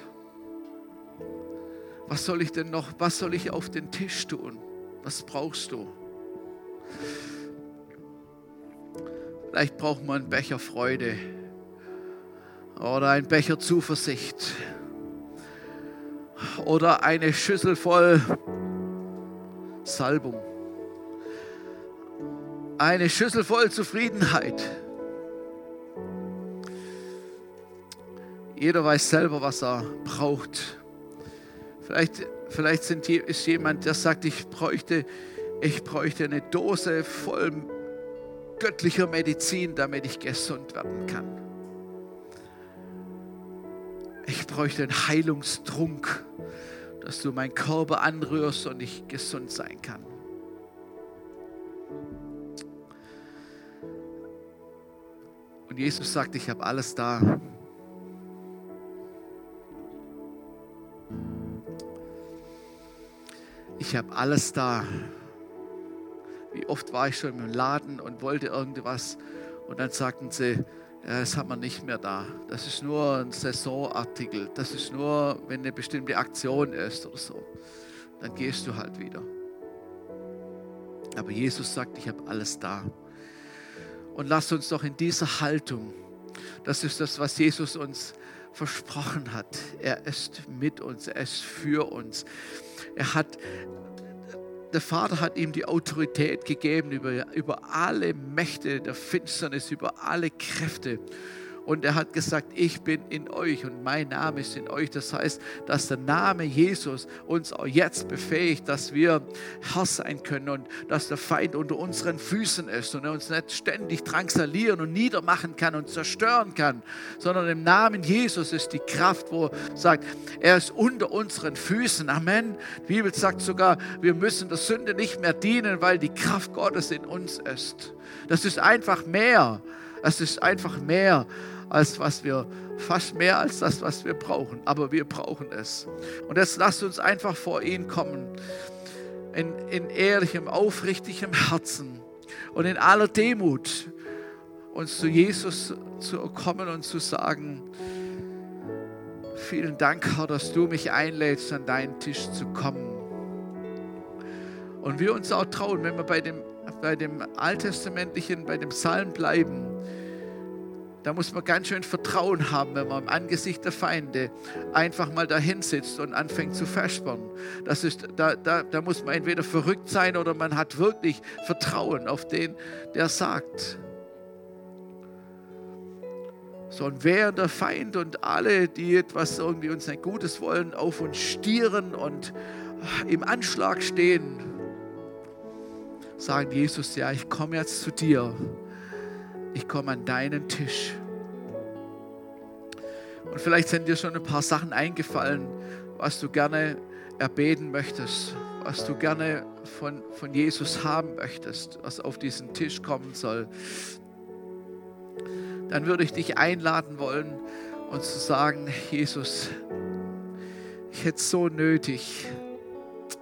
was soll ich denn noch, was soll ich auf den Tisch tun? Was brauchst du? Vielleicht braucht man einen Becher Freude oder einen Becher Zuversicht oder eine Schüssel voll Salbung. Eine Schüssel voll Zufriedenheit. Jeder weiß selber, was er braucht. Vielleicht, vielleicht sind, ist jemand, der sagt, ich bräuchte, ich bräuchte eine Dose voll göttlicher Medizin, damit ich gesund werden kann. Ich bräuchte einen Heilungstrunk, dass du meinen Körper anrührst und ich gesund sein kann. Und Jesus sagt, ich habe alles da. Ich habe alles da. Wie oft war ich schon im Laden und wollte irgendwas und dann sagten sie, ja, das haben wir nicht mehr da. Das ist nur ein Saisonartikel. Das ist nur, wenn eine bestimmte Aktion ist oder so. Dann gehst du halt wieder. Aber Jesus sagt, ich habe alles da. Und lasst uns doch in dieser Haltung, das ist das, was Jesus uns versprochen hat. Er ist mit uns, er ist für uns. Er hat, der Vater hat ihm die Autorität gegeben über, über alle Mächte der Finsternis, über alle Kräfte. Und er hat gesagt, ich bin in euch und mein Name ist in euch. Das heißt, dass der Name Jesus uns auch jetzt befähigt, dass wir Herr sein können und dass der Feind unter unseren Füßen ist und er uns nicht ständig drangsalieren und niedermachen kann und zerstören kann, sondern im Namen Jesus ist die Kraft, wo sagt, er ist unter unseren Füßen. Amen. Die Bibel sagt sogar, wir müssen der Sünde nicht mehr dienen, weil die Kraft Gottes in uns ist. Das ist einfach mehr. Es ist einfach mehr als was wir, fast mehr als das, was wir brauchen. Aber wir brauchen es. Und jetzt lasst uns einfach vor ihn kommen. In, in ehrlichem, aufrichtigem Herzen und in aller Demut uns zu Jesus zu kommen und zu sagen, vielen Dank, Herr, dass du mich einlädst, an deinen Tisch zu kommen. Und wir uns auch trauen, wenn wir bei dem, bei dem Alttestamentlichen, bei dem Psalm bleiben, da muss man ganz schön Vertrauen haben, wenn man im Angesicht der Feinde einfach mal dahin sitzt und anfängt zu ist, da, da, da muss man entweder verrückt sein oder man hat wirklich Vertrauen auf den, der sagt. So, und während der Feind und alle, die etwas irgendwie uns nicht Gutes wollen, auf uns stieren und im Anschlag stehen, sagen Jesus, ja, ich komme jetzt zu dir ich komme an deinen Tisch. Und vielleicht sind dir schon ein paar Sachen eingefallen, was du gerne erbeten möchtest, was du gerne von, von Jesus haben möchtest, was auf diesen Tisch kommen soll, dann würde ich dich einladen wollen und zu sagen, Jesus, ich hätte so nötig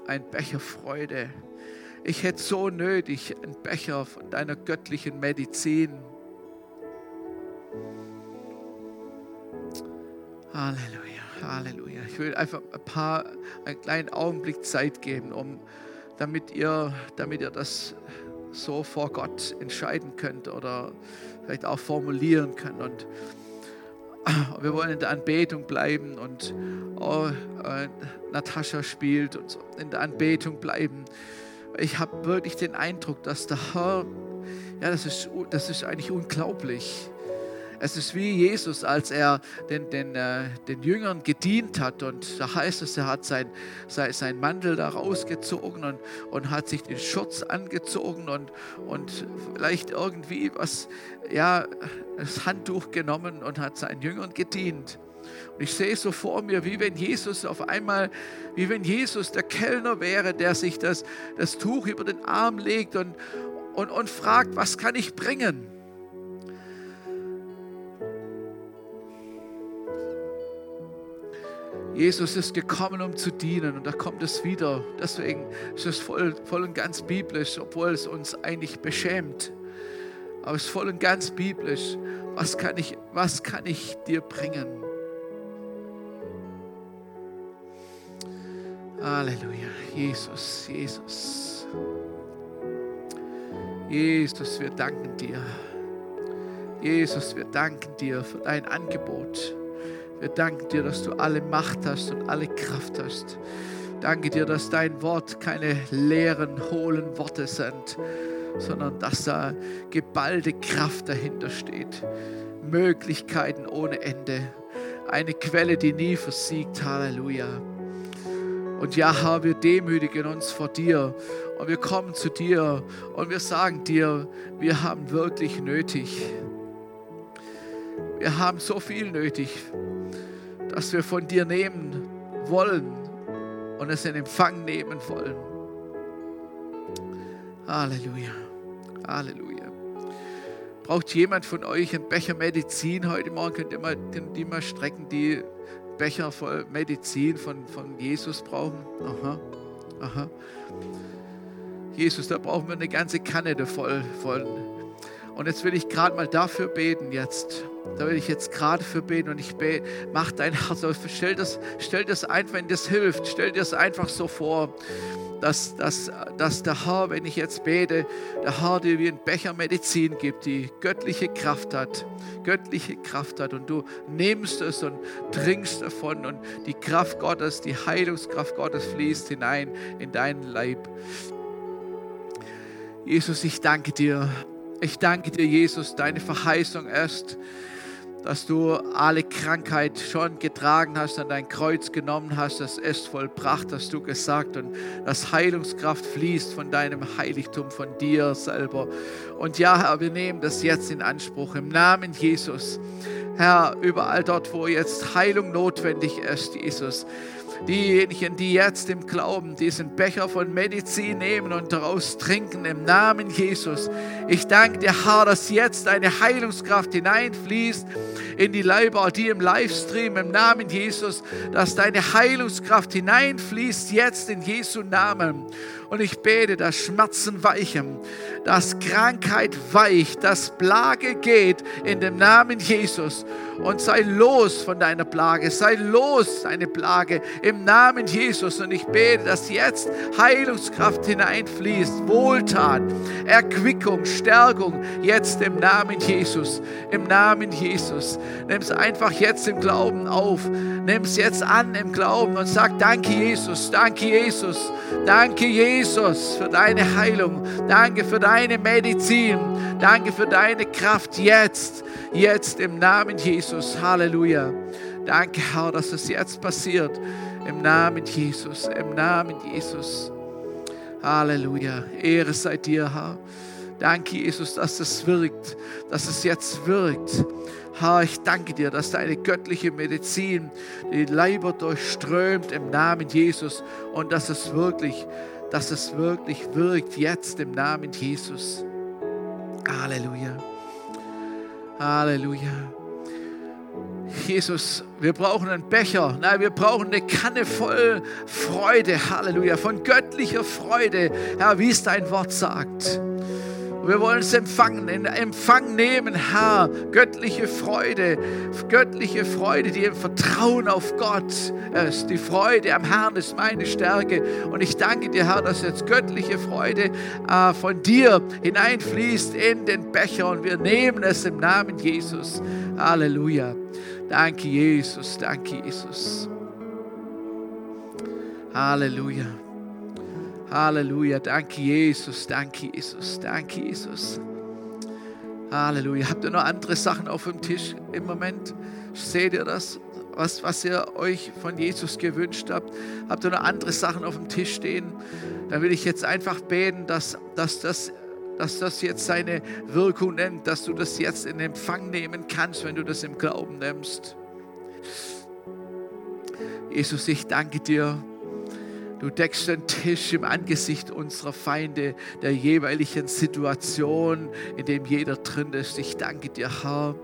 ein Becher Freude. Ich hätte so nötig einen Becher von deiner göttlichen Medizin. Halleluja, Halleluja. Ich will einfach ein paar, einen kleinen Augenblick Zeit geben, um, damit ihr, damit ihr das so vor Gott entscheiden könnt oder vielleicht auch formulieren könnt. Und wir wollen in der Anbetung bleiben und oh, äh, Natascha spielt und so in der Anbetung bleiben. Ich habe wirklich den Eindruck, dass der Herr, ja, das ist, das ist eigentlich unglaublich es ist wie Jesus, als er den, den, äh, den Jüngern gedient hat. Und da heißt es, er hat sein, sein, sein Mantel da rausgezogen und, und hat sich den Schutz angezogen und, und vielleicht irgendwie was, ja, das Handtuch genommen und hat seinen Jüngern gedient. Und ich sehe so vor mir, wie wenn Jesus auf einmal, wie wenn Jesus der Kellner wäre, der sich das, das Tuch über den Arm legt und, und, und fragt, was kann ich bringen? Jesus ist gekommen, um zu dienen und da kommt es wieder. Deswegen ist es voll, voll und ganz biblisch, obwohl es uns eigentlich beschämt. Aber es ist voll und ganz biblisch. Was kann ich, was kann ich dir bringen? Halleluja. Jesus, Jesus. Jesus, wir danken dir. Jesus, wir danken dir für dein Angebot. Wir danken dir, dass du alle Macht hast und alle Kraft hast. Danke dir, dass dein Wort keine leeren, hohlen Worte sind, sondern dass da geballte Kraft dahinter steht. Möglichkeiten ohne Ende. Eine Quelle, die nie versiegt. Halleluja. Und ja, Herr, wir demütigen uns vor dir und wir kommen zu dir und wir sagen dir, wir haben wirklich nötig. Wir haben so viel nötig dass wir von dir nehmen wollen und es in Empfang nehmen wollen. Halleluja. Halleluja. Braucht jemand von euch einen Becher Medizin heute Morgen? Könnt ihr mal, ihr mal strecken, die Becher voll Medizin von, von Jesus brauchen? Aha. Aha. Jesus, da brauchen wir eine ganze Kanne voll. voll. Und jetzt will ich gerade mal dafür beten jetzt. Da will ich jetzt gerade für beten und ich bete, mach dein Herz auf. Stell das, stell das ein, wenn das hilft. Stell dir das einfach so vor, dass, dass, dass der Herr, wenn ich jetzt bete, der Herr dir wie ein Becher Medizin gibt, die göttliche Kraft hat. Göttliche Kraft hat. Und du nimmst es und trinkst davon und die Kraft Gottes, die Heilungskraft Gottes fließt hinein in deinen Leib. Jesus, ich danke dir. Ich danke dir, Jesus, deine Verheißung ist, dass du alle Krankheit schon getragen hast, an dein Kreuz genommen hast, das ist vollbracht, hast du gesagt. Und dass Heilungskraft fließt von deinem Heiligtum, von dir selber. Und ja, Herr, wir nehmen das jetzt in Anspruch im Namen Jesus. Herr, überall dort, wo jetzt Heilung notwendig ist, Jesus diejenigen, die jetzt im Glauben diesen Becher von Medizin nehmen und daraus trinken, im Namen Jesus. Ich danke dir, Herr, dass jetzt eine Heilungskraft hineinfließt in die Leiber, die im Livestream, im Namen Jesus, dass deine Heilungskraft hineinfließt jetzt in Jesu Namen. Und ich bete, dass Schmerzen weichen, dass Krankheit weicht, dass Plage geht in dem Namen Jesus. Und sei los von deiner Plage, sei los deine Plage im Namen Jesus. Und ich bete, dass jetzt Heilungskraft hineinfließt, Wohltat, Erquickung, Stärkung, jetzt im Namen Jesus, im Namen Jesus. Nimm es einfach jetzt im Glauben auf, nimm es jetzt an im Glauben und sag, danke Jesus, danke Jesus, danke Jesus. Jesus, für deine Heilung. Danke für deine Medizin. Danke für deine Kraft jetzt, jetzt im Namen Jesus. Halleluja. Danke, Herr, dass es jetzt passiert. Im Namen Jesus, im Namen Jesus. Halleluja. Ehre sei dir, Herr. Danke, Jesus, dass es wirkt, dass es jetzt wirkt. Herr, ich danke dir, dass deine göttliche Medizin die Leiber durchströmt im Namen Jesus und dass es wirklich dass es wirklich wirkt jetzt im Namen Jesus. Halleluja. Halleluja. Jesus, wir brauchen einen Becher, nein, wir brauchen eine Kanne voll Freude, Halleluja, von göttlicher Freude, Herr, wie es dein Wort sagt. Wir wollen es empfangen, in Empfang nehmen, Herr, göttliche Freude, göttliche Freude, die im Vertrauen auf Gott ist. Die Freude am Herrn ist meine Stärke. Und ich danke dir, Herr, dass jetzt göttliche Freude äh, von dir hineinfließt in den Becher und wir nehmen es im Namen Jesus. Halleluja. Danke, Jesus, danke, Jesus. Halleluja. Halleluja. Danke, Jesus. Danke, Jesus. Danke, Jesus. Halleluja. Habt ihr noch andere Sachen auf dem Tisch im Moment? Seht ihr das? Was, was ihr euch von Jesus gewünscht habt? Habt ihr noch andere Sachen auf dem Tisch stehen? Dann will ich jetzt einfach beten, dass, dass, das, dass das jetzt seine Wirkung nennt, dass du das jetzt in Empfang nehmen kannst, wenn du das im Glauben nimmst. Jesus, ich danke dir Du deckst den Tisch im Angesicht unserer Feinde, der jeweiligen Situation, in dem jeder drin ist. Ich danke dir, Herr.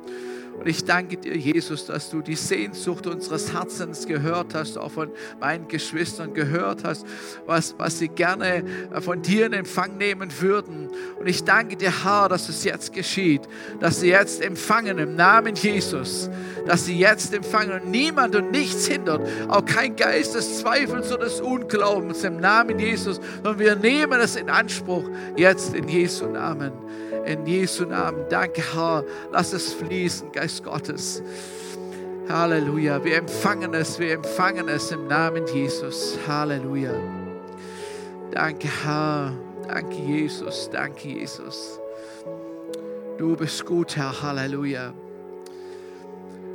Und ich danke dir, Jesus, dass du die Sehnsucht unseres Herzens gehört hast, auch von meinen Geschwistern gehört hast, was, was sie gerne von dir in Empfang nehmen würden. Und ich danke dir, Herr, dass es jetzt geschieht, dass sie jetzt empfangen im Namen Jesus, dass sie jetzt empfangen und niemand und nichts hindert, auch kein Geist des Zweifels oder des Unglaubens im Namen Jesus, sondern wir nehmen es in Anspruch jetzt in Jesu Namen. In Jesu Namen. Danke, Herr. Lass es fließen, Geist Gottes. Halleluja. Wir empfangen es, wir empfangen es im Namen Jesus. Halleluja. Danke, Herr. Danke, Jesus. Danke, Jesus. Du bist gut, Herr. Halleluja.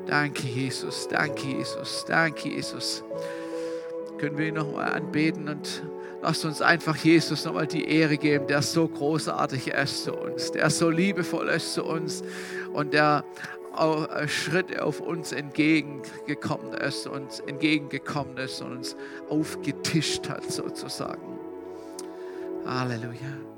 Danke, Jesus. Danke, Jesus. Danke, Jesus. Können wir ihn nochmal anbeten und Lasst uns einfach Jesus nochmal die Ehre geben, der so großartig ist zu uns, der so liebevoll ist zu uns und der auch Schritte auf uns entgegengekommen ist, uns entgegengekommen ist und uns aufgetischt hat sozusagen. Halleluja.